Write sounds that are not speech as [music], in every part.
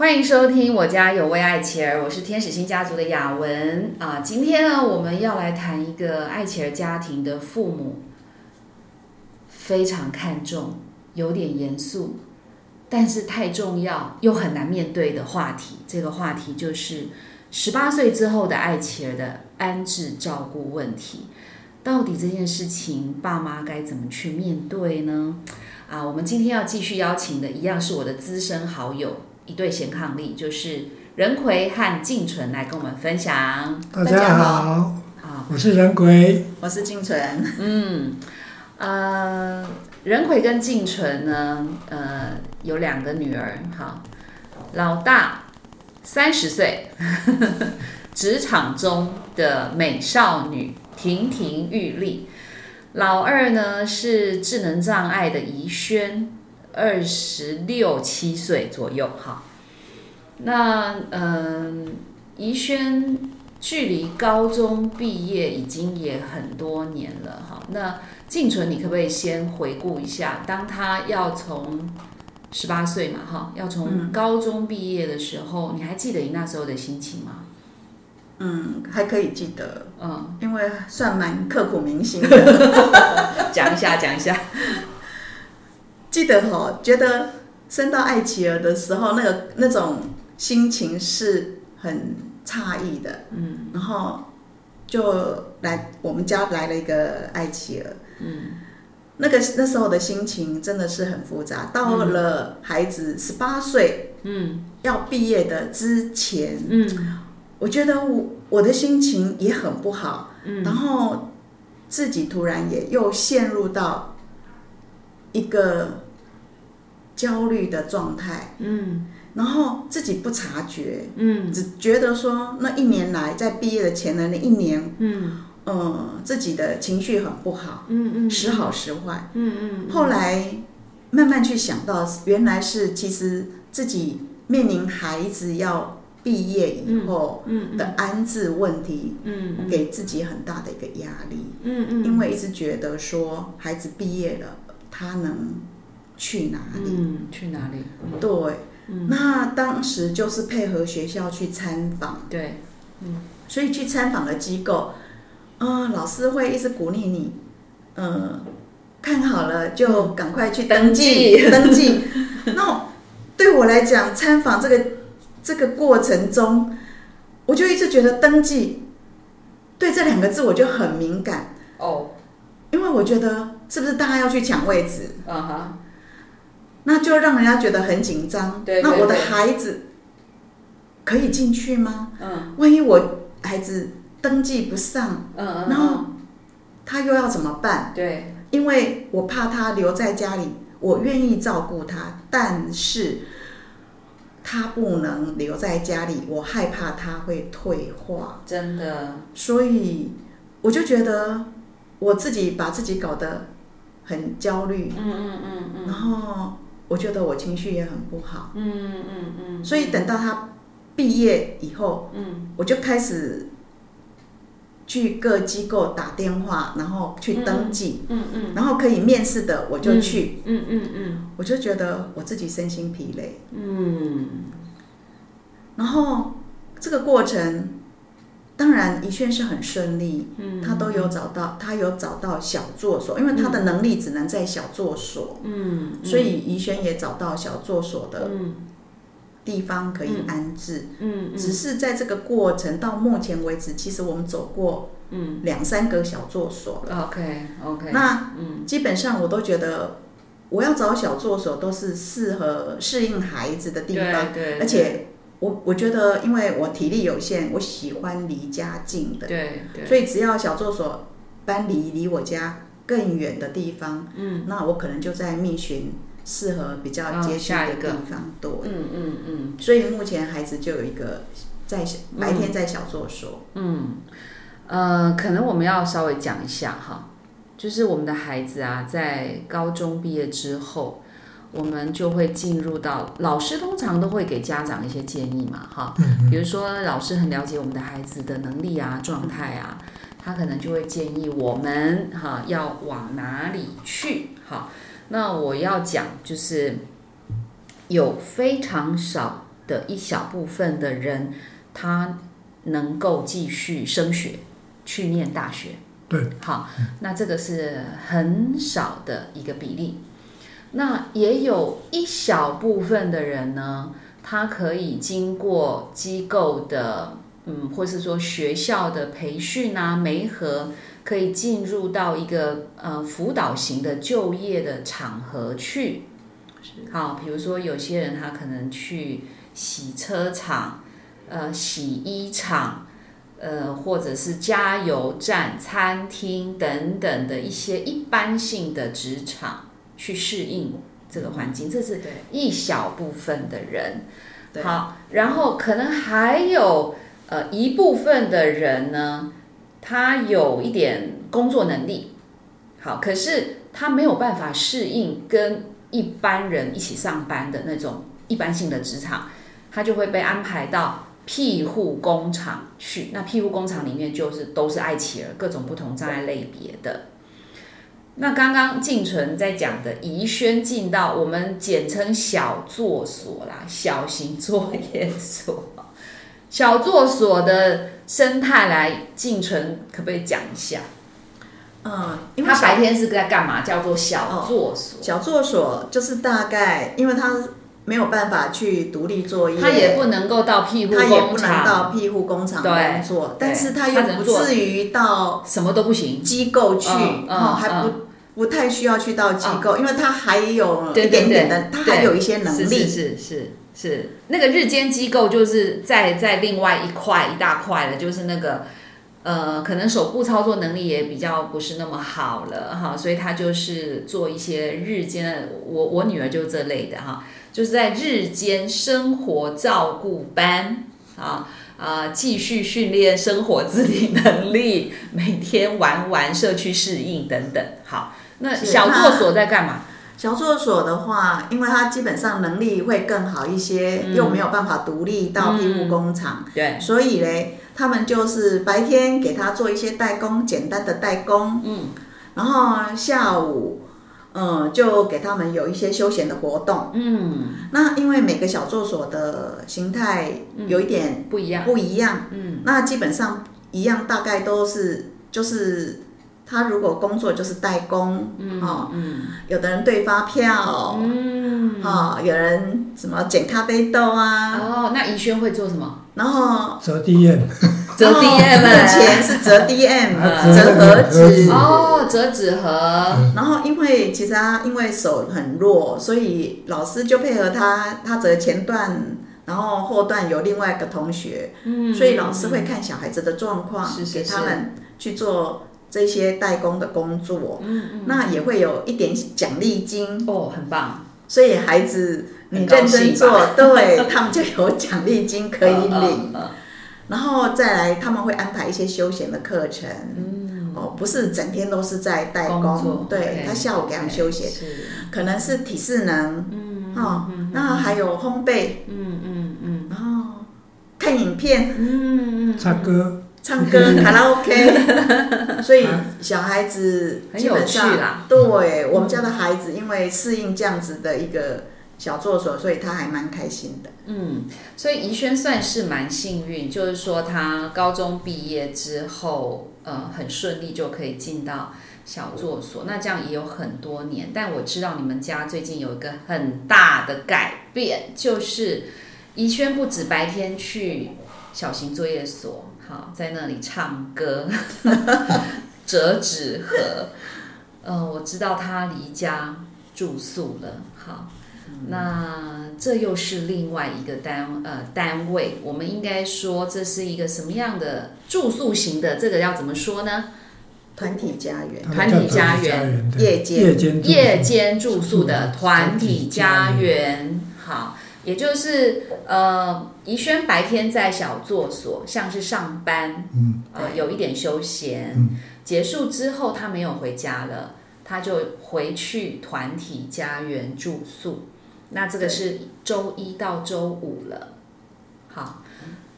欢迎收听我家有位爱琪儿，我是天使星家族的雅文啊。今天呢，我们要来谈一个爱琪儿家庭的父母非常看重、有点严肃，但是太重要又很难面对的话题。这个话题就是十八岁之后的爱琪儿的安置照顾问题。到底这件事情，爸妈该怎么去面对呢？啊，我们今天要继续邀请的，一样是我的资深好友。一对贤伉俪，就是任奎和静纯来跟我们分享。大家好，好，我是任奎，我是静纯。嗯，呃，任奎跟静纯呢，呃，有两个女儿。好，老大三十岁，[laughs] 职场中的美少女，亭亭玉立。老二呢是智能障碍的怡轩。二十六七岁左右，哈。那嗯，怡轩距离高中毕业已经也很多年了，哈。那静纯，你可不可以先回顾一下，当他要从十八岁嘛，哈，要从高中毕业的时候，你还记得你那时候的心情吗？嗯，还可以记得，嗯，因为算蛮刻骨铭心的。[laughs] 讲一下，讲一下。记得哈，觉得生到艾琪儿的时候，那个那种心情是很诧异的。嗯，然后就来我们家来了一个艾琪儿。嗯，那个那时候的心情真的是很复杂。到了孩子十八岁，嗯，要毕业的之前，嗯，我觉得我我的心情也很不好。嗯，然后自己突然也又陷入到。一个焦虑的状态，嗯，然后自己不察觉，嗯，只觉得说那一年来在毕业的前的那一年，嗯，呃，自己的情绪很不好，嗯嗯，时好时坏，嗯嗯，后来慢慢去想到，原来是其实自己面临孩子要毕业以后的安置问题，嗯，给自己很大的一个压力，嗯嗯，因为一直觉得说孩子毕业了。他能去哪里？嗯，去哪里？对，那当时就是配合学校去参访。对，嗯，所以去参访的机构，嗯，老师会一直鼓励你，嗯，看好了就赶快去登记，登记。[laughs] 那对我来讲，参访这个这个过程中，我就一直觉得登记，对这两个字我就很敏感哦，因为我觉得。是不是大家要去抢位置？嗯哼，那就让人家觉得很紧张。对，那我的孩子可以进去吗？嗯，万一我孩子登记不上，嗯嗯，然后他又要怎么办？对，因为我怕他留在家里，我愿意照顾他，但是他不能留在家里，我害怕他会退化。真的，所以我就觉得我自己把自己搞得。很焦虑，嗯嗯嗯嗯，然后我觉得我情绪也很不好，嗯嗯嗯，所以等到他毕业以后，嗯，我就开始去各机构打电话，然后去登记，嗯嗯，然后可以面试的我就去，嗯嗯嗯，我就觉得我自己身心疲累，嗯，然后这个过程。当然，怡轩是很顺利，嗯，他都有找到，他有找到小作所，因为他的能力只能在小作所，嗯，所以怡轩也找到小作所的地方可以安置，嗯，只是在这个过程到目前为止，其实我们走过，嗯，两三个小作所了，OK OK，那，嗯，基本上我都觉得我要找小作所都是适合适应孩子的地方，对，而且。我我觉得，因为我体力有限，我喜欢离家近的，对，所以只要小作所搬离离我家更远的地方，嗯，那我可能就在觅寻适合比较接近的地方，对，嗯嗯嗯。所以目前孩子就有一个在白天在小作所，嗯，呃，可能我们要稍微讲一下哈，就是我们的孩子啊，在高中毕业之后。我们就会进入到老师通常都会给家长一些建议嘛，哈，比如说老师很了解我们的孩子的能力啊、状态啊，他可能就会建议我们哈要往哪里去，好，那我要讲就是有非常少的一小部分的人，他能够继续升学去念大学。对，好，那这个是很少的一个比例。那也有一小部分的人呢，他可以经过机构的，嗯，或是说学校的培训啊、媒合，可以进入到一个呃辅导型的就业的场合去。好，比如说有些人他可能去洗车厂、呃洗衣厂、呃或者是加油站、餐厅等等的一些一般性的职场。去适应这个环境，这是一小部分的人。好，然后可能还有呃一部分的人呢，他有一点工作能力，好，可是他没有办法适应跟一般人一起上班的那种一般性的职场，他就会被安排到庇护工厂去。那庇护工厂里面就是都是爱企儿，各种不同障碍类别的。那刚刚静纯在讲的宜轩进到我们简称小作所啦，小型作业所，小作所的生态来，静纯可不可以讲一下？嗯，他白天是在干嘛？叫做小作所。小作所就是大概，因为他没有办法去独立作业，他也不能够到庇护工厂，他也不能到庇护工厂工作，但是他又不至于到什么都不行。机构去，哦，还不。不太需要去到机构，因为他还有一点点的，他还有一些能力。是是是是，那个日间机构就是在在另外一块一大块的，就是那个呃，可能手部操作能力也比较不是那么好了哈，所以他就是做一些日间，我我女儿就这类的哈，就是在日间生活照顾班啊啊，继续训练生活自理能力，每天玩玩社区适应等等，好。那小作所在干嘛？小作所的话，因为他基本上能力会更好一些，又没有办法独立到庇护工厂，对，所以嘞，他们就是白天给他做一些代工，简单的代工，嗯，然后下午，嗯，就给他们有一些休闲的活动，嗯，那因为每个小作所的形态有一点不一样，不一样，嗯，那基本上一样，大概都是就是。他如果工作就是代工，哦，有的人对发票，嗯，哦，有人什么捡咖啡豆啊，哦，那怡轩会做什么？然后折 DM，折 DM，目前是折 DM，折盒子，哦，折纸盒。然后因为其实他因为手很弱，所以老师就配合他，他折前段，然后后段有另外一个同学，嗯，所以老师会看小孩子的状况，给他们去做。这些代工的工作，那也会有一点奖励金。哦，很棒。所以孩子你认真做，[laughs] 对他们就有奖励金可以 [laughs] 领。然后再来，他们会安排一些休闲的课程，哦，不是整天都是在代工，对他下午给他们休闲，可能是体适能，哦，那还有烘焙，嗯嗯嗯，然后看影片，嗯嗯，唱歌。唱歌 [laughs] 卡拉 OK，[laughs] 所以小孩子基本上，对我们家的孩子，因为适应这样子的一个小作所，所以他还蛮开心的。嗯，所以怡轩算是蛮幸运，就是说他高中毕业之后，呃，很顺利就可以进到小作所。那这样也有很多年，但我知道你们家最近有一个很大的改变，就是怡轩不止白天去小型作业所。好，在那里唱歌，[laughs] 折纸盒。呃，我知道他离家住宿了。好，那这又是另外一个单呃单位。我们应该说这是一个什么样的住宿型的？这个要怎么说呢？团体家园，团体家园，夜间夜间住宿的团体家园。好。也就是，呃，怡轩白天在小作所，像是上班，嗯，呃，有一点休闲，结束之后他没有回家了，他就回去团体家园住宿。那这个是周一到周五了。好，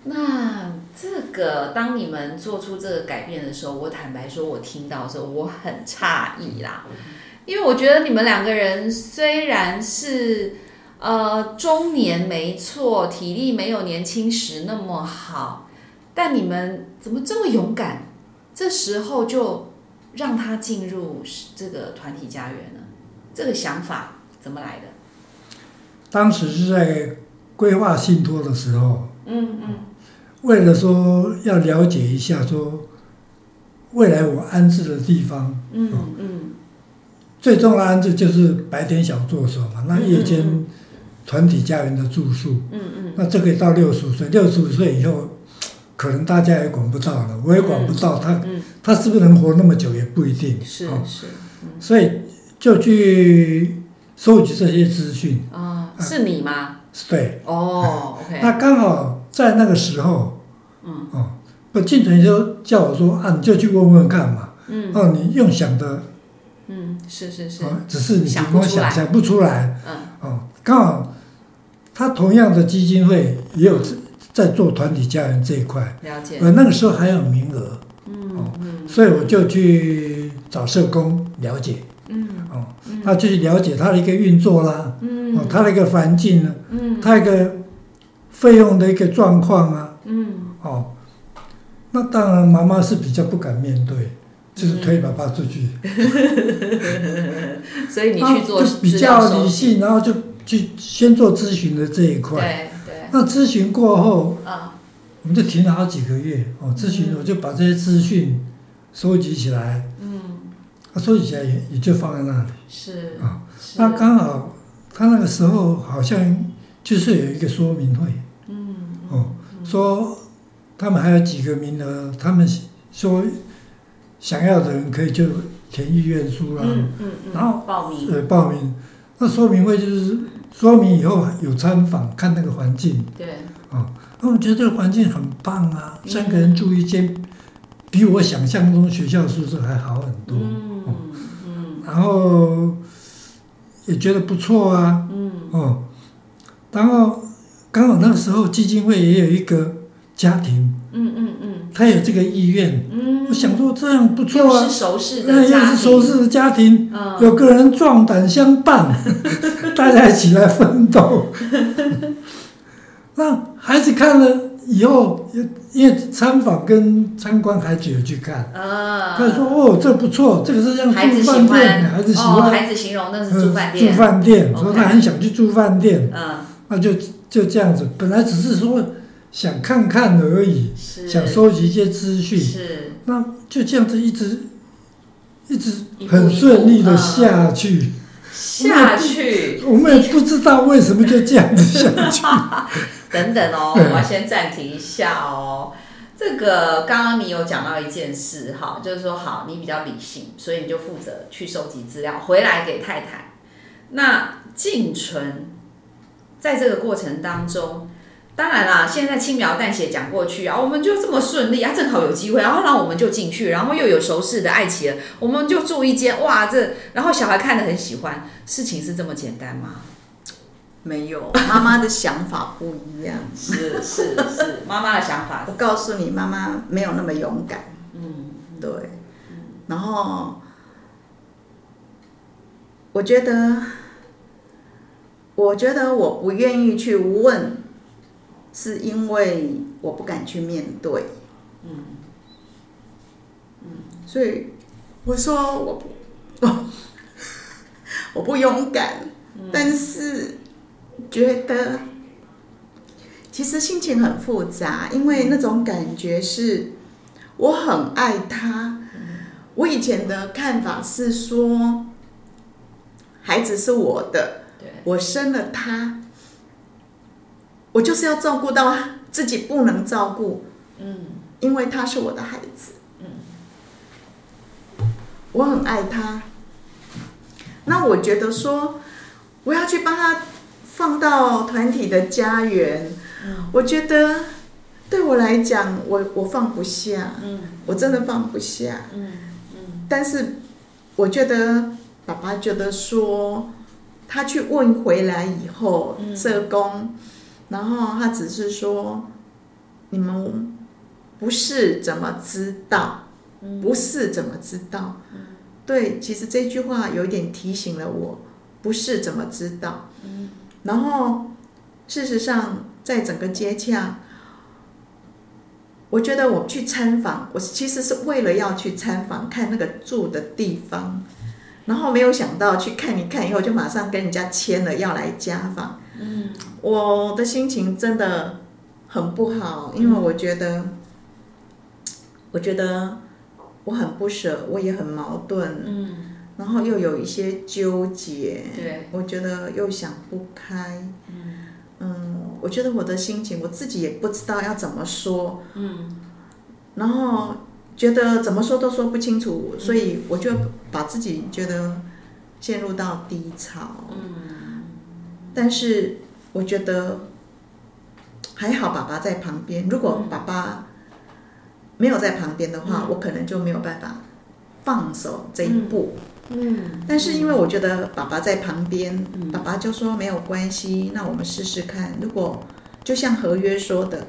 那这个当你们做出这个改变的时候，我坦白说，我听到的时候我很诧异啦，因为我觉得你们两个人虽然是。呃，中年没错，体力没有年轻时那么好，但你们怎么这么勇敢？这时候就让他进入这个团体家园呢？这个想法怎么来的？当时是在规划信托的时候，嗯嗯为了说要了解一下说未来我安置的地方，嗯嗯最重要的安置就是白天小作手嘛，那夜嗯间团体家园的住宿，嗯嗯。那这个到六十五岁，六十五岁以后，可能大家也管不到了，我也管不到他，嗯，他是不是能活那么久也不一定，是哦。是所以就去收集这些资讯，啊，是你吗？对，哦，OK，那刚好在那个时候，嗯。哦，不，进纯就叫我说啊，你就去问问看嘛，嗯。哦，你用想的，嗯，是是是，哦，只是你想凭空不出来。想想不出来，嗯。哦，刚好他同样的基金会也有在在做团体家园这一块，了解，呃，那个时候还有名额，嗯所以我就去找社工了解，嗯哦，那就去了解他的一个运作啦，嗯。哦，他的一个环境呢，嗯。他一个费用的一个状况啊，嗯。哦，那当然妈妈是比较不敢面对，就是推爸爸出去，[laughs] 所以你去做就比较，理性，然后就去先做咨询的这一块。对对，那咨询过后，啊我们就停了好几个月哦。咨询嗯。我就把这些资讯收集起来，嗯。啊，收集起来也也就放在那里。是啊是。那刚好他那个时候好像就是有一个说明会。嗯哦，说他们还有几个名额，他们说想要的人可以就填意愿书啦，嗯嗯嗯，然后报名。呃报名。那说明会就是说明以后有参访，看那个环境。对，那我觉得这个环境很棒啊，嗯。三个人住一间，比我想象中学校宿舍还好很多。嗯嗯。然后也觉得不错啊，嗯。哦，然后刚好那个时候基金会也有一个家庭，嗯嗯嗯他有这个意愿，嗯，我想说这样不错又是啊，熟识那又的家庭，是熟识的家庭，嗯，有个人壮胆相伴，[laughs] 大家一起来奋斗。[laughs] 那孩子看了以后，因为参访跟参观，孩子有去看，啊，他说：“哦，这不错，这个是像孩子喜住饭店，欢，孩子喜哦，欢。孩子形容那是呃住饭店，住饭店说他很想去住饭店，嗯，那就就这样子。本来只是说想看看而已，是，想收集一些资讯，是，那就这样子一直一直很顺利的嗯下去。下去，我们也不知道为什么就这样子下去。[laughs] 等等哦，[laughs] 我要先暂停一下哦。这个刚刚你有讲到一件事哈，就是说好，你比较理性，所以你就负责去收集资料，回来给太太。那静存在这个过程当中，当然啦，现在轻描淡写讲过去啊，我们就这么顺利啊，正好有机会，然后让我们就进去，然后又有熟识的爱妻了，我们就住一间，哇，这然后小孩看得很喜欢，事情是这么简单吗？没有，妈妈的想法不一样。是是是，妈妈的想法我告诉你，妈妈没有那么勇敢。嗯对，然后我觉得，我觉得我不愿意去问，是因为我不敢去面对。嗯嗯所以我说我不，我 [laughs] 我不勇敢，但是觉得其实心情很复杂，因为那种感觉是我很爱他。我以前的看法是说，孩子是我的，我生了他，我就是要照顾到自己不能照顾，嗯。因为他是我的孩子，嗯。我很爱他。那我觉得说，我要去帮他放到团体的家园，我觉得对我来讲，我我放不下，嗯。我真的放不下。嗯。但是我觉得爸爸觉得说，他去问回来以后，嗯。社工，然后他只是说，你们不是怎么知道，嗯不是怎么知道。对，其实这句话有一点提醒了我，不是怎么知道。然后事实上，在整个接洽，我觉得我去参访，我其实是为了要去参访看那个住的地方，然后没有想到去看一看以后，就马上跟人家签了要来家访。嗯，我的心情真的很不好，因为我觉得，我觉得我很不舍，我也很矛盾。嗯，然后又有一些纠结。对，我觉得又想不开。嗯嗯，我觉得我的心情，我自己也不知道要怎么说。嗯，然后觉得怎么说都说不清楚，所以我就把自己觉得陷入到低潮。嗯，但是我觉得还好，爸爸在旁边。如果爸爸没有在旁边的话，我可能就没有办法放手这一步。嗯，但是因为我觉得爸爸在旁边，爸爸就说没有关系，那我们试试看。如果就像合约说的，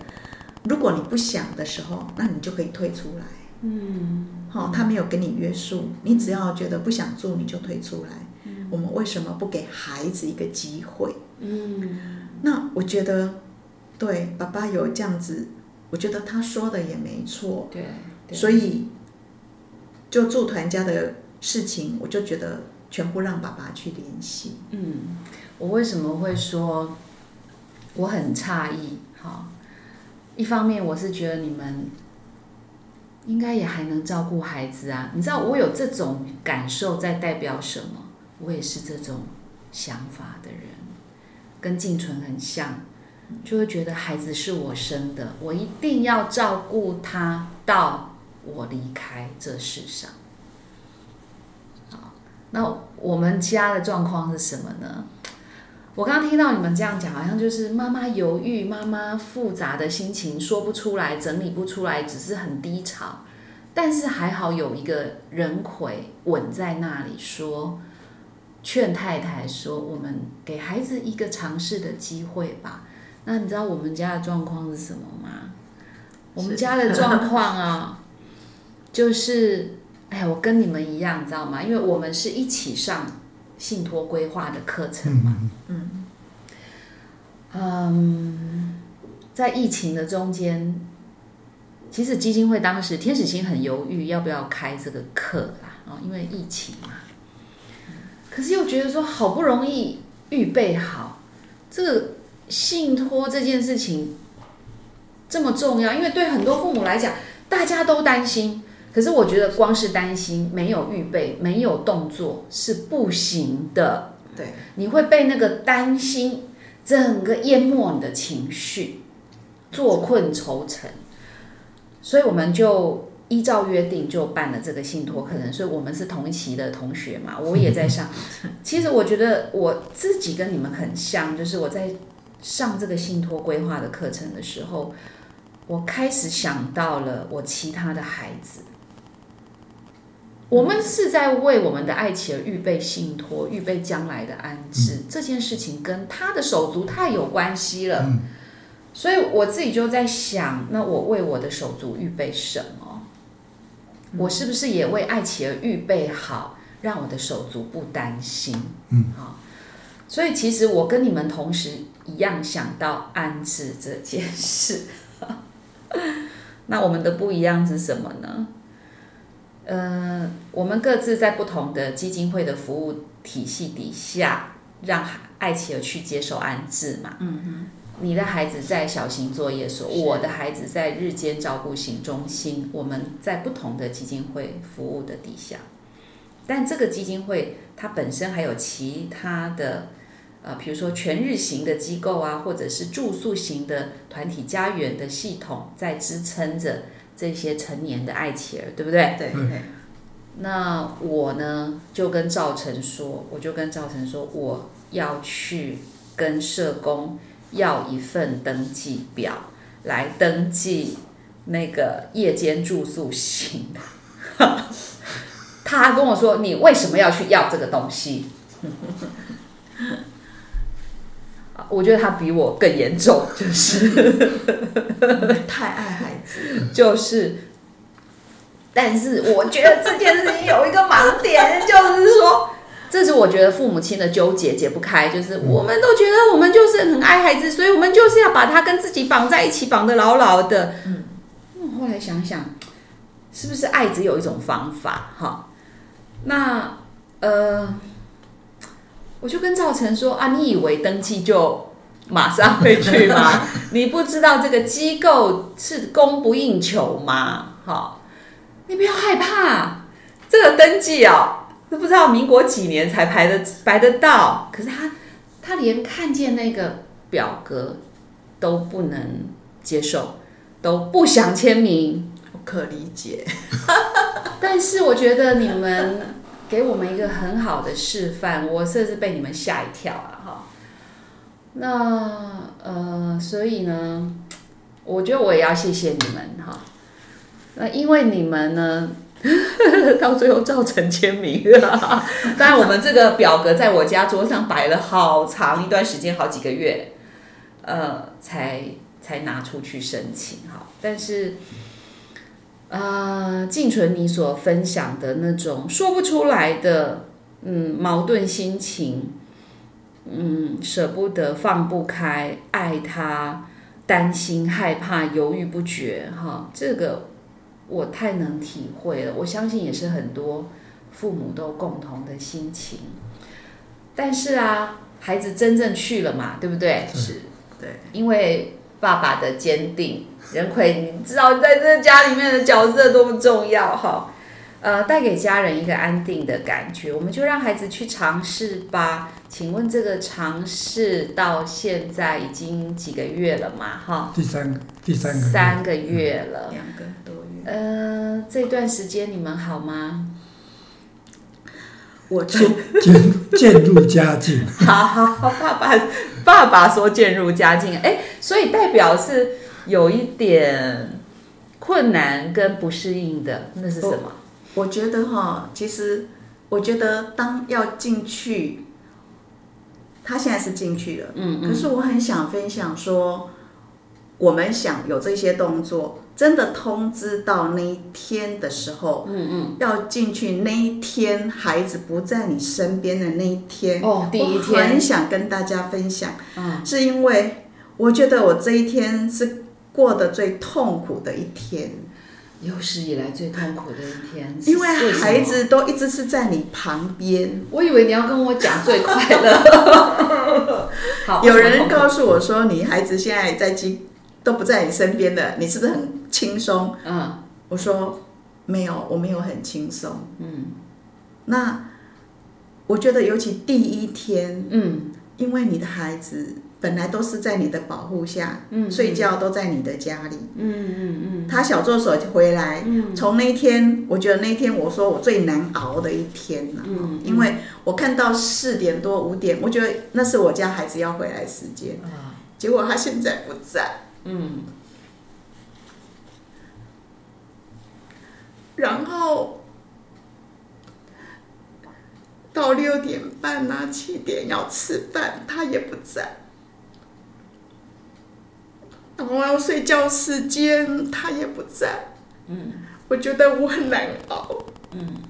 如果你不想的时候，那你就可以退出来。嗯，好，他没有给你约束，你只要觉得不想做，你就退出来。我们为什么不给孩子一个机会？嗯，那我觉得对爸爸有这样子，我觉得他说的也没错。对，所以就住团家的。事情我就觉得全部让爸爸去联系。嗯，我为什么会说我很诧异？哈，一方面我是觉得你们应该也还能照顾孩子啊。你知道我有这种感受在代表什么？我也是这种想法的人，跟静纯很像，就会觉得孩子是我生的，我一定要照顾他到我离开这世上。那我们家的状况是什么呢？我刚听到你们这样讲，好像就是妈妈犹豫，妈妈复杂的心情说不出来，整理不出来，只是很低潮。但是还好有一个人魁稳在那里，说劝太太说：“我们给孩子一个尝试的机会吧。”那你知道我们家的状况是什么吗？我们家的状况啊，就是。哎，我跟你们一样，你知道吗？因为我们是一起上信托规划的课程嘛。嗯嗯，在疫情的中间，其实基金会当时天使星很犹豫要不要开这个课啦，哦，因为疫情嘛。可是又觉得说，好不容易预备好这个信托这件事情这么重要，因为对很多父母来讲，大家都担心。可是我觉得光是担心没有预备、没有动作是不行的。对，你会被那个担心整个淹没你的情绪，坐困愁城。所以我们就依照约定就办了这个信托课程。所以我们是同一期的同学嘛，[laughs] 我也在上。其实我觉得我自己跟你们很像，就是我在上这个信托规划的课程的时候，我开始想到了我其他的孩子。我们是在为我们的爱妻儿预备信托，预备将来的安置。这件事情跟他的手足太有关系了，所以我自己就在想：那我为我的手足预备什么？我是不是也为爱妻儿预备好，让我的手足不担心？嗯，好。所以其实我跟你们同时一样想到安置这件事。[laughs] 那我们的不一样是什么呢？呃，我们各自在不同的基金会的服务体系底下，让爱妻儿去接受安置嘛。嗯哼。你的孩子在小型作业所，我的孩子在日间照顾型中心，我们在不同的基金会服务的底下。但这个基金会它本身还有其他的，呃，比如说全日型的机构啊，或者是住宿型的团体家园的系统在支撑着。这些成年的爱妻儿，对不对？对。那我呢，就跟赵成说，我就跟赵成说，我要去跟社工要一份登记表，来登记那个夜间住宿型的。[laughs] 他跟我说：“你为什么要去要这个东西？” [laughs] 我觉得他比我更严重，就是太爱孩子，就是。但是我觉得这件事情有一个盲点，就是说，这是我觉得父母亲的纠结解不开，就是我们都觉得我们就是很爱孩子，所以我们就是要把他跟自己绑在一起，绑得牢牢的。嗯，后来想想，是不是爱只有一种方法？哈，那呃，我就跟赵晨说啊，你以为登记就马上会去吗？[laughs] 你不知道这个机构是供不应求吗？哈，你不要害怕，这个登记哦。都不知道民国几年才排的排得到，可是他他连看见那个表格都不能接受，都不想签名，我可理解。[laughs] 但是我觉得你们给我们一个很好的示范，我甚至被你们吓一跳了哈。那呃，所以呢，我觉得我也要谢谢你们哈。那因为你们呢。[laughs] 到最后造成签名，[laughs] 当然我们这个表格在我家桌上摆了好长一段时间，好几个月，呃，才才拿出去申请哈。但是，呃，静纯你所分享的那种说不出来的，嗯，矛盾心情，嗯，舍不得放不开，爱他，担心害怕，犹豫不决，哈，这个。我太能体会了，我相信也是很多父母都共同的心情。但是啊，孩子真正去了嘛，对不对？是，对，因为爸爸的坚定，任奎，你知道在这家里面的角色多么重要哈。呃，带给家人一个安定的感觉，我们就让孩子去尝试吧。请问这个尝试到现在已经几个月了嘛？哈，第三个，第三个，三个月了，两个多月。呃，这段时间你们好吗？我渐渐渐入佳境。好 [laughs] 好好，爸爸爸爸说渐入佳境，哎，所以代表是有一点困难跟不适应的，那是什么？我觉得哈，其实我觉得当要进去，他现在是进去了，嗯嗯。可是我很想分享说，我们想有这些动作，真的通知到那一天的时候，嗯嗯，要进去那一天，孩子不在你身边的那一天，哦，第一天，很想跟大家分享，嗯，是因为我觉得我这一天是过得最痛苦的一天。有史以来最痛苦的一天，因为孩子都一直是在你旁边。我以为你要跟我讲最快乐。[laughs] 好，有人告诉我说，你孩子现在在机都不在你身边的，你是不是很轻松？嗯，我说没有，我没有很轻松。嗯，那我觉得尤其第一天，嗯，因为你的孩子。本来都是在你的保护下，嗯睡觉都在你的家里。嗯嗯嗯。他小助手回来，从那天，我觉得那天我说我最难熬的一天了。嗯。因为我看到四点多五点，我觉得那是我家孩子要回来时间。啊。结果他现在不在。嗯。然后到六点半啊七点要吃饭，他也不在。然后要睡觉时间，他也不在。嗯，我觉得我很难熬。嗯，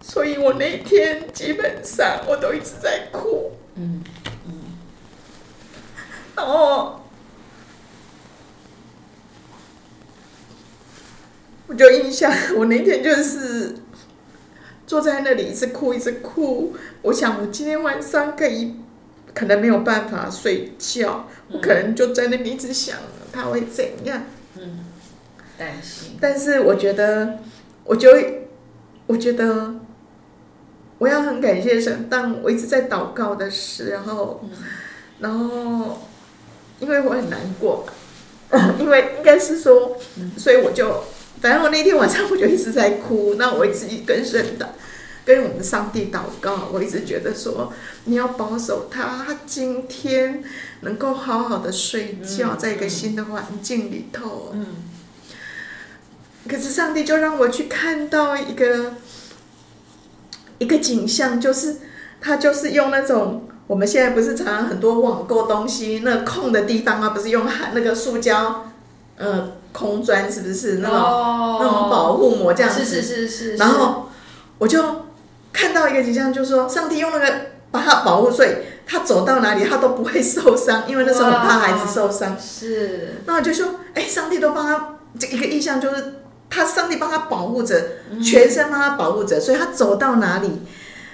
所以我那天基本上我都一直在哭。嗯嗯，然后我就印象，[laughs] 我那天就是坐在那里一直哭，一直哭。我想，我今天晚上可以。可能没有办法睡觉，我可能就在那里一直想他会怎样。嗯，担心。但是我觉得，我就我觉得我要很感谢神，当我一直在祷告的时候，然后因为我很难过，因为应该是说，所以我就反正我那天晚上我就一直在哭，那我自己跟神的。[laughs] 跟我们的上帝祷告，我一直觉得说，你要保守他，他今天能够好好的睡觉，在一个新的环境里头。嗯。可是上帝就让我去看到一个一个景象，就是他就是用那种我们现在不是常常很多网购东西，那空的地方啊，不是用那个塑胶，呃，空砖是不是那种那种保护膜这样子？是是是是。然后我就。看到一个景象，就说上帝用那个把他保护，所以他走到哪里他都不会受伤，因为那时候很怕孩子受伤。是，那我就说，哎，上帝都帮他这一个意象，就是他上帝帮他保护着，全身帮他保护着，所以他走到哪里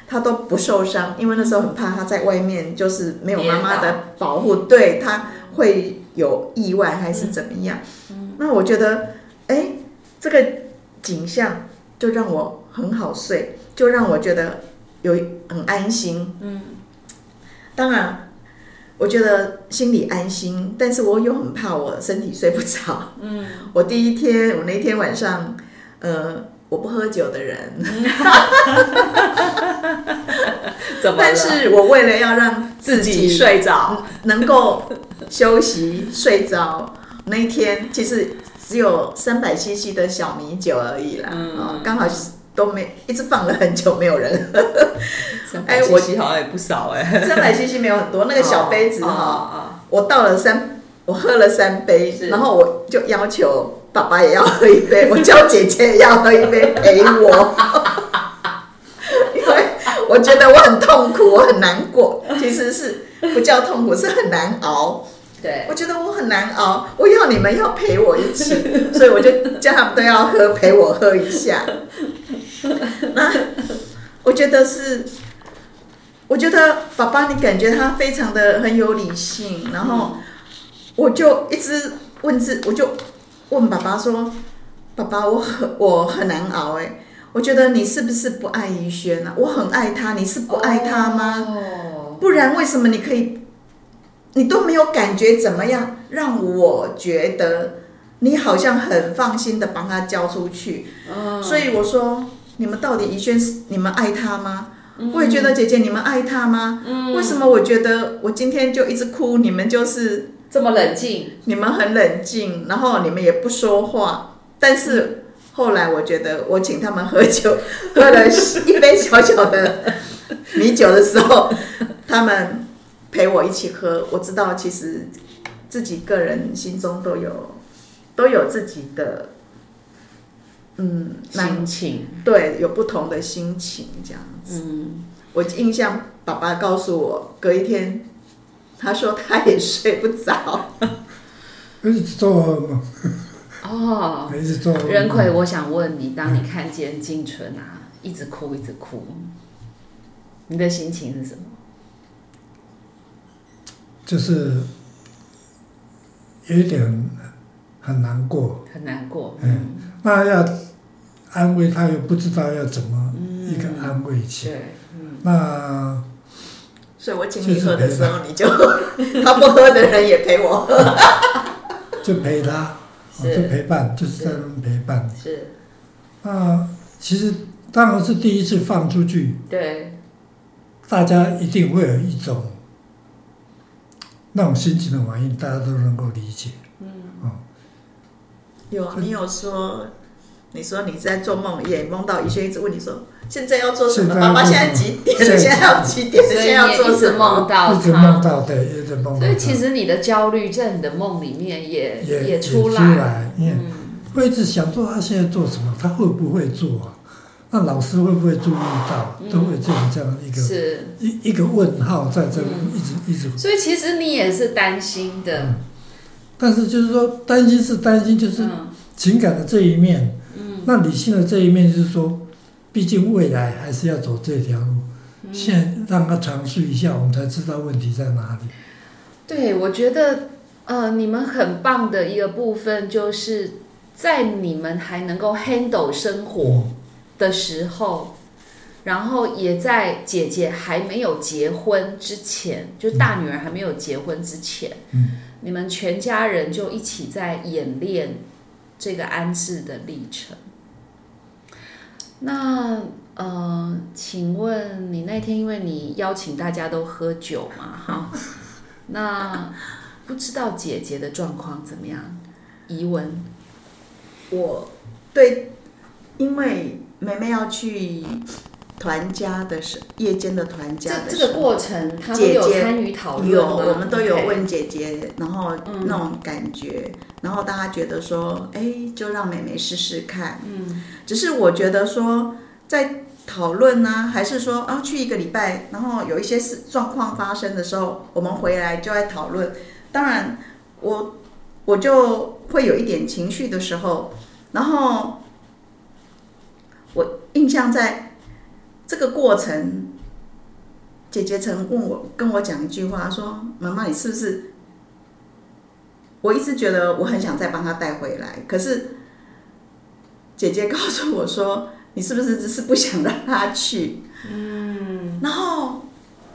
他都不受伤，因为那时候很怕他在外面就是没有妈妈的保护，对他会有意外还是怎么样。那我觉得，哎，这个景象就让我很好睡，就让我觉得有很安心。嗯，当然，我觉得心里安心，但是我又很怕我身体睡不着。嗯，我第一天，我那天晚上，呃，我不喝酒的人，[laughs] 怎么？但是我为了要让自己睡着，[laughs] 能够休息睡着。那一天其实只有三百 CC 的小米酒而已啦，嗯，刚好都没一直放了很久，没有人喝。哎，我 CC 好像也不少哎，三百 CC 没有很多，那个小杯子哈，我倒了三，我喝了三杯，然后我就要求爸爸也要喝一杯，[laughs] 我叫姐姐也要喝一杯陪我，[laughs] 因为我觉得我很痛苦，我很难过，其实是不叫痛苦，是很难熬。对，我觉得我很难熬，我要你们要陪我一起，[laughs] 所以我就叫他们都要喝，陪我喝一下。那我觉得是，我觉得爸爸，你感觉他非常的很有理性，然后我就一直问自，我就问爸爸说：“爸爸，我很我很难熬哎，我觉得你是不是不爱于轩啊？我很爱他，你是不爱他吗？不然为什么你可以？”你都没有感觉怎么样，让我觉得你好像很放心的帮他交出去。所以我说，你们到底怡轩是你们爱他吗？我也觉得姐姐你们爱他吗？为什么我觉得我今天就一直哭，你们就是这么冷静？你们很冷静，然后你们也不说话。但是后来我觉得，我请他们喝酒，喝了一杯小小的米酒的时候，他们。陪我一起喝，我知道其实自己个人心中都有都有自己的嗯心情，对，有不同的心情这样子。嗯，我印象爸爸告诉我，隔一天他说他也睡不着，[laughs] 一直做噩梦。哦，[laughs] 一直做。任奎，我想问你，当你看见静纯啊一直哭一直哭，你的心情是什么？就是有一点很难过，很难过。嗯，那要安慰他，又不知道要怎么一个安慰起。对，嗯。那，所以我请你喝的时候，你就 [laughs] 他不喝的人也陪我喝，[laughs] 就陪他，就陪伴，就是在那陪伴。是。那其实当然是第一次放出去，对，大家一定会有一种。那种心情的反应，大家都能够理解。嗯，哦，有你有说，你说你在做梦，也梦到一些一直问你说，现在要做什么？爸爸现在几点？现在要几点？现在要做什么？一直梦到，对，一直梦到。所以其实你的焦虑在你的梦里面也也出来，嗯，会一直想说他现在做什么，他会不会做啊？那老师会不会注意到？都会这样这样一个是一一个问号在这一直一直。所以其实你也是担心的。但是就是说，担心是担心，就是情感的这一面。嗯。那理性的这一面就是说，毕竟未来还是要走这条路。先让他尝试一下，我们才知道问题在哪里。对，我觉得呃，你们很棒的一个部分，就是在你们还能够 handle 生活。的时候，然后也在姐姐还没有结婚之前，就大女儿还没有结婚之前，嗯，你们全家人就一起在演练这个安置的历程。那呃，请问你那天因为你邀请大家都喝酒嘛，哈，那不知道姐姐的状况怎么样？疑问，我对，因为。妹妹要去团家的时，夜间的团家的这这个过程，姐姐参与讨论有，我们都有问姐姐，然后那种感觉，然后大家觉得说，哎，就让妹妹试试看。嗯，只是我觉得说，在讨论呢，还是说啊去一个礼拜，然后有一些事状况发生的时候，我们回来就在讨论。当然，我我就会有一点情绪的时候，然后我印象在这个过程，姐姐曾问我跟我讲一句话，说：“妈妈，你是不是？”我一直觉得我很想再帮她带回来，可是姐姐告诉我说：“你是不是只是不想让她去？”嗯，然后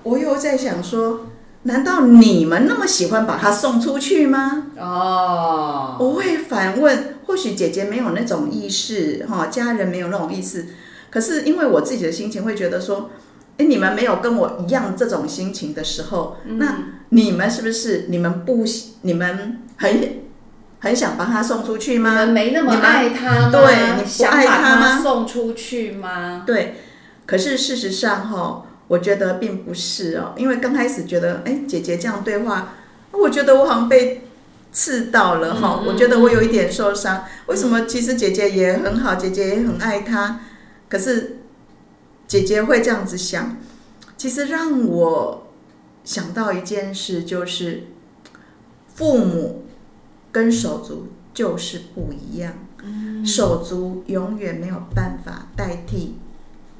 我又在想说。难道你们那么喜欢把他送出去吗？哦，我会反问。或许姐姐没有那种意识，哈，家人没有那种意识。可是因为我自己的心情会觉得说，哎，你们没有跟我一样这种心情的时候，那你们是不是你们不你们很很想把他送出去吗？你们没那么爱他吗？对，你想爱他吗？送出去吗？对。可是事实上，哈。我觉得并不是哦，因为刚开始觉得，哎，姐姐这样对话，我觉得我好像被刺到了哈，我觉得我有一点受伤。为什么？其实姐姐也很好，姐姐也很爱他，可是姐姐会这样子想，其实让我想到一件事，就是父母跟手足就是不一样，手足永远没有办法代替。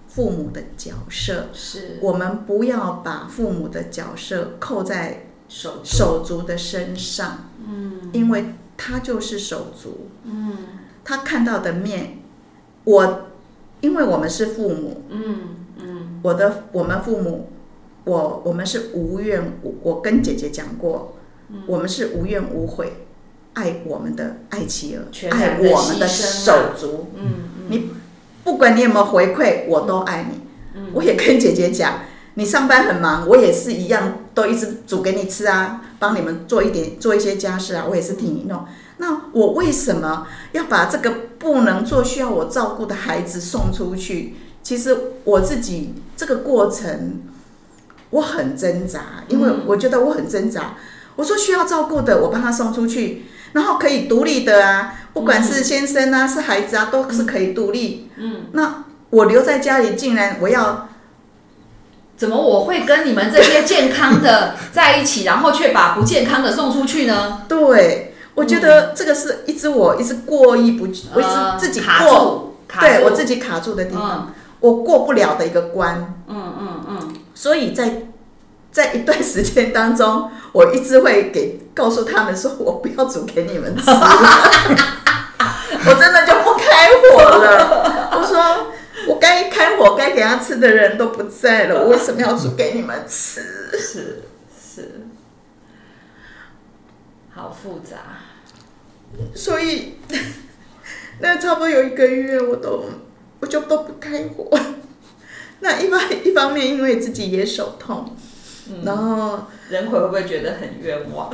父母的角色是。我们不要把父母的角色扣在手手足的身上，嗯，因为他就是手足，嗯，他看到的面，我因为我们是父母，嗯嗯，我的我们父母，我我们是无怨无，我跟姐姐讲过，我们是无怨无悔爱我们的爱妻儿，爱我们的手足，嗯嗯，你。不管你有没有回馈，我都爱你。我也跟姐姐讲，你上班很忙，我也是一样，都一直煮给你吃啊，帮你们做一点做一些家事啊，我也是替你弄。那我为什么要把这个不能做、需要我照顾的孩子送出去？其实我自己这个过程我很挣扎，因为我觉得我很挣扎。我说需要照顾的，我帮他送出去。然后可以独立的啊，不管是先生啊，是孩子啊，都是可以独立。嗯，那我留在家里，竟然我要怎么我会跟你们这些健康的 [laughs] 在一起，然后却把不健康的送出去呢？对，我觉得这个是一直我一直过意不，我一直自己卡住，对我自己卡住的地方，我过不了的一个关。嗯嗯嗯，所以在。在一段时间当中，我一直会给告诉他们说，我不要煮给你们吃，[laughs] 我真的就不开火了。我说，我该开火、该给他吃的人都不在了，[laughs] 我为什么要煮给你们吃？是是，好复杂。所以，[laughs] 那差不多有一个月，我都我就都不开火。[laughs] 那一方一方面，因为自己也手痛。然后仁奎会不会觉得很冤枉？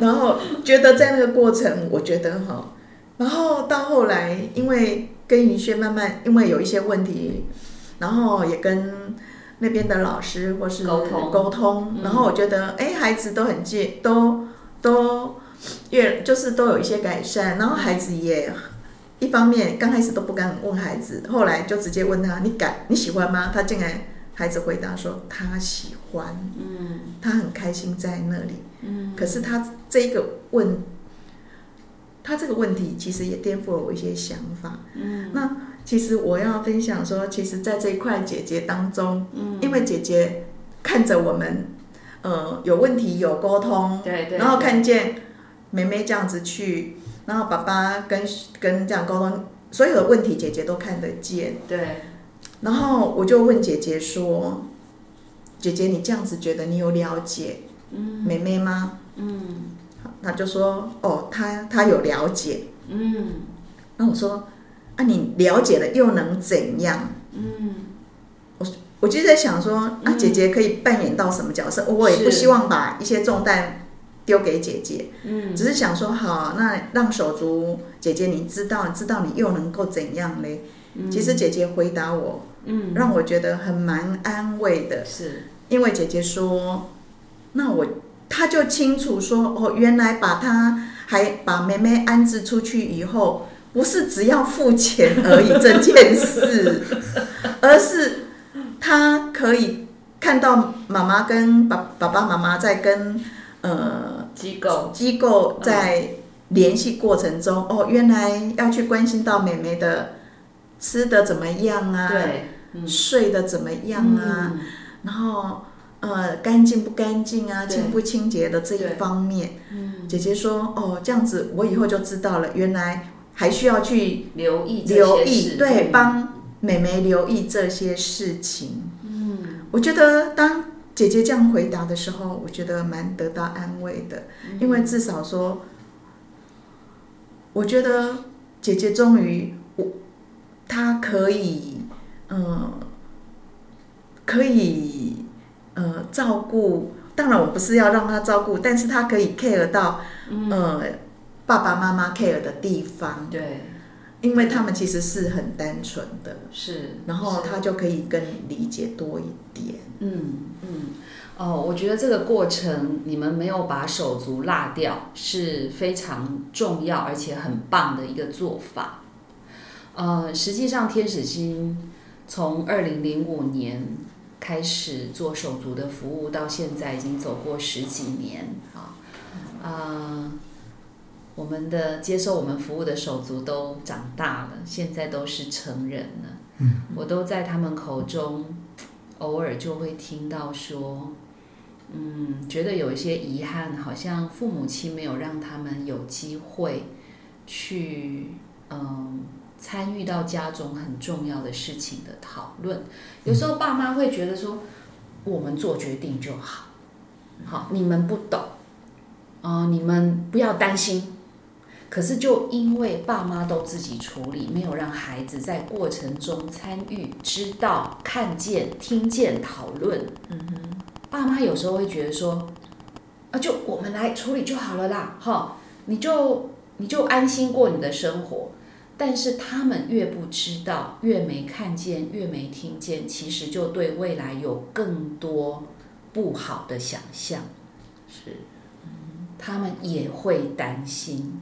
然后觉得在那个过程，我觉得哈，然后到后来，因为跟云轩慢慢，因为有一些问题，然后也跟那边的老师或是沟通沟通，然后我觉得哎，孩子都很介，都都越就是都有一些改善，然后孩子也一方面刚开始都不敢问孩子，后来就直接问他，你敢你喜欢吗？他竟然。孩子回答说：“他喜欢，嗯，他很开心在那里，嗯。可是他这一个问，他这个问题其实也颠覆了我一些想法，嗯。那其实我要分享说，其实，在这一块姐姐当中，嗯，因为姐姐看着我们，呃，有问题有沟通，对对，然后看见妹妹这样子去，然后爸爸跟跟这样沟通，所有的问题姐姐都看得见，对。”然后我就问姐姐说：“姐姐，你这样子觉得你有了解妹妹吗？”嗯，她就说：“哦，他他有了解。”嗯，那我说：“啊，你了解了又能怎样？”嗯，我我就在想说：“啊，姐姐可以扮演到什么角色？我也不希望把一些重担丢给姐姐。嗯，只是想说，好，那让手足姐姐你知道，知道你又能够怎样嘞？其实姐姐回答我。嗯，让我觉得很蛮安慰的，是因为姐姐说，那我他就清楚说，哦，原来把他还把妹妹安置出去以后，不是只要付钱而已这件事，而是他可以看到妈妈跟爸爸爸妈妈在跟呃机构。机构在联系过程中，哦，原来要去关心到妹妹的吃的怎么样啊，对，睡的怎么样啊，嗯。然后呃干净不干净啊，清不清洁的这一方面，嗯，姐姐说哦这样子我以后就知道了，原来还需要去留意留意，对，嗯帮妹妹留意这些事情。嗯，我觉得当姐姐这样回答的时候，我觉得蛮得到安慰的，嗯因为至少说，我觉得姐姐终于我她可以，嗯、可以呃照顾。当然，我不是要让他照顾，但是他可以 care 到呃爸爸妈妈 care 的地方。对，因为他们其实是很单纯的，是，然后他就可以更理解多一点。嗯嗯，哦，我觉得这个过程你们没有把手足落掉，是非常重要而且很棒的一个做法。呃，实际上天使星从二零零五年开始做手足的服务，到现在已经走过十几年啊，啊、我们的接受我们服务的手足都长大了，现在都是成人了。嗯，我都在他们口中偶尔就会听到说，嗯，觉得有一些遗憾，好像父母亲没有让他们有机会去，嗯，参与到家中很重要的事情的讨论。有时候爸妈会觉得说，我们做决定就好，好，你们不懂，啊、你们不要担心。可是就因为爸妈都自己处理，没有让孩子在过程中参与、知道、看见、听见、讨论。嗯哼，爸妈有时候会觉得说，啊，就我们来处理就好了啦，哈，你就你就安心过你的生活。但是他们越不知道，越没看见，越没听见，其实就对未来有更多不好的想象。是，他们也会担心。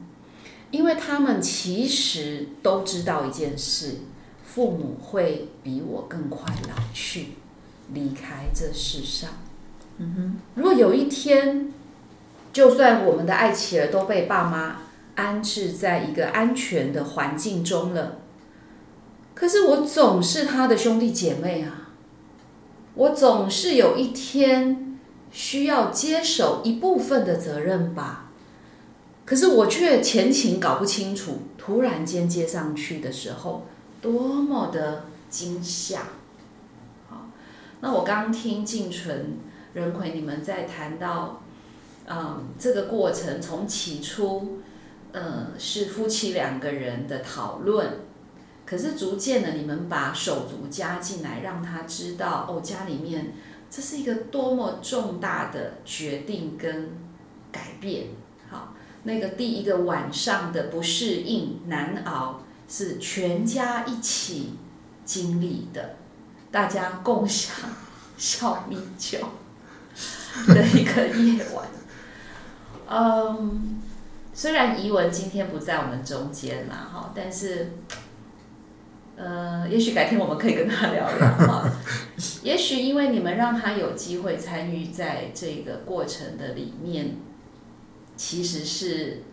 因为他们其实都知道一件事：父母会比我更快老去，离开这世上。嗯哼，如果有一天，就算我们的爱妻儿都被爸妈安置在一个安全的环境中了，可是我总是他的兄弟姐妹啊，我总是有一天需要接手一部分的责任吧。可是我却前情搞不清楚，突然间接上去的时候，多么的惊吓！好，那我刚听静纯、任奎你们在谈到，嗯，这个过程从起初，嗯，是夫妻两个人的讨论，可是逐渐的你们把手足加进来，让他知道哦，家里面这是一个多么重大的决定跟改变。好。那个第一个晚上的不适应、难熬，是全家一起经历的，大家共享 [laughs] 小米酒 [laughs] 的一个夜晚。嗯，虽然怡文今天不在我们中间啦，哈，但是，呃，也许改天我们可以跟他聊聊 [laughs] 哈。也许因为你们让他有机会参与在这个过程的里面。其实是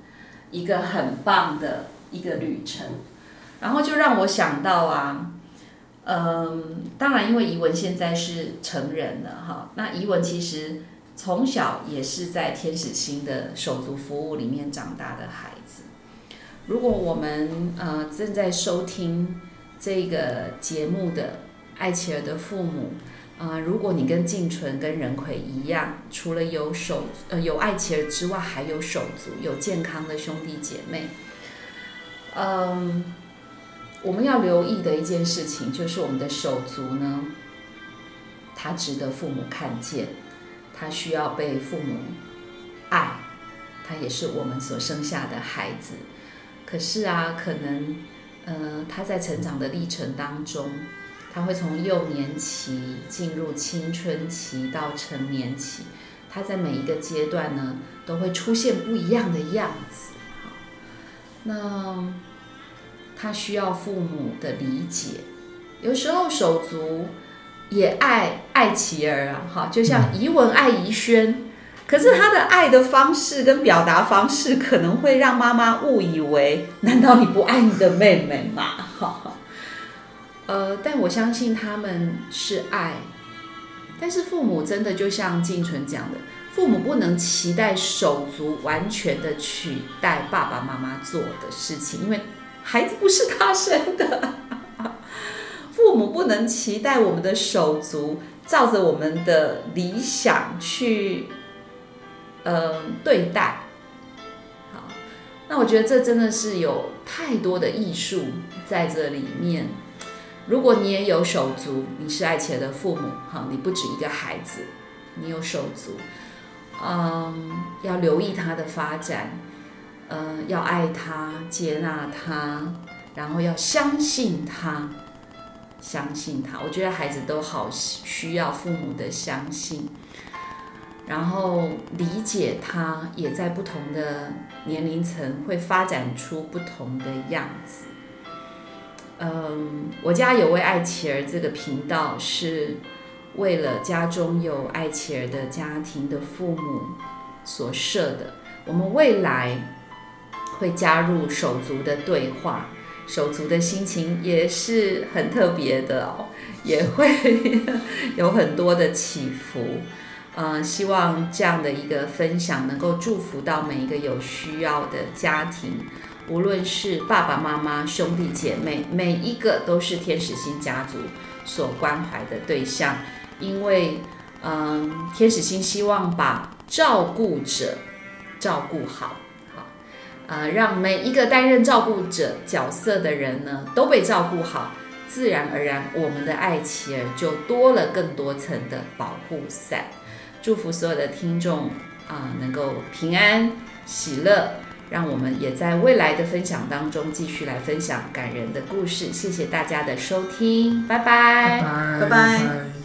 一个很棒的一个旅程，然后就让我想到啊，嗯，当然因为怡文现在是成人了哈，那怡文其实从小也是在天使星的手足服务里面长大的孩子。如果我们呃正在收听这个节目的艾琪儿的父母，呃，如果你跟静纯跟任奎一样，除了有手呃有爱琪儿之外，还有手足，有健康的兄弟姐妹，嗯，我们要留意的一件事情就是我们的手足呢，他值得父母看见，他需要被父母爱，他也是我们所生下的孩子。可是啊，可能呃他在成长的历程当中。他会从幼年期进入青春期到成年期，他在每一个阶段呢，都会出现不一样的样子。那他需要父母的理解。有时候手足也爱爱琪儿啊，哈，就像怡文爱怡轩，可是他的爱的方式跟表达方式可能会让妈妈误以为，难道你不爱你的妹妹吗？哈，呃，但我相信他们是爱，但是父母真的就像静纯讲的，父母不能期待手足完全的取代爸爸妈妈做的事情，因为孩子不是他生的。父母不能期待我们的手足照着我们的理想去，呃，对待。好，那我觉得这真的是有太多的艺术在这里面。如果你也有手足，你是爱钱的父母，好，你不止一个孩子，你有手足，嗯，要留意他的发展，嗯，要爱他，接纳他，然后要相信他。相信他，我觉得孩子都好需要父母的相信，然后理解他，也在不同的年龄层会发展出不同的样子。嗯，我家有位爱琪儿这个频道是为了家中有爱琪儿的家庭的父母所设的。我们未来会加入手足的对话。手足的心情也是很特别的哦，也会 [laughs] 有很多的起伏。嗯，希望这样的一个分享能够祝福到每一个有需要的家庭，无论是爸爸妈妈、兄弟姐妹，每一个都是天使星家族所关怀的对象。因为，嗯，天使星希望把照顾者照顾好。呃，让每一个担任照顾者角色的人呢，都被照顾好，自然而然，我们的爱琪儿就多了更多层的保护伞。祝福所有的听众啊，能够平安喜乐，让我们也在未来的分享当中继续来分享感人的故事。谢谢大家的收听，拜拜，拜拜。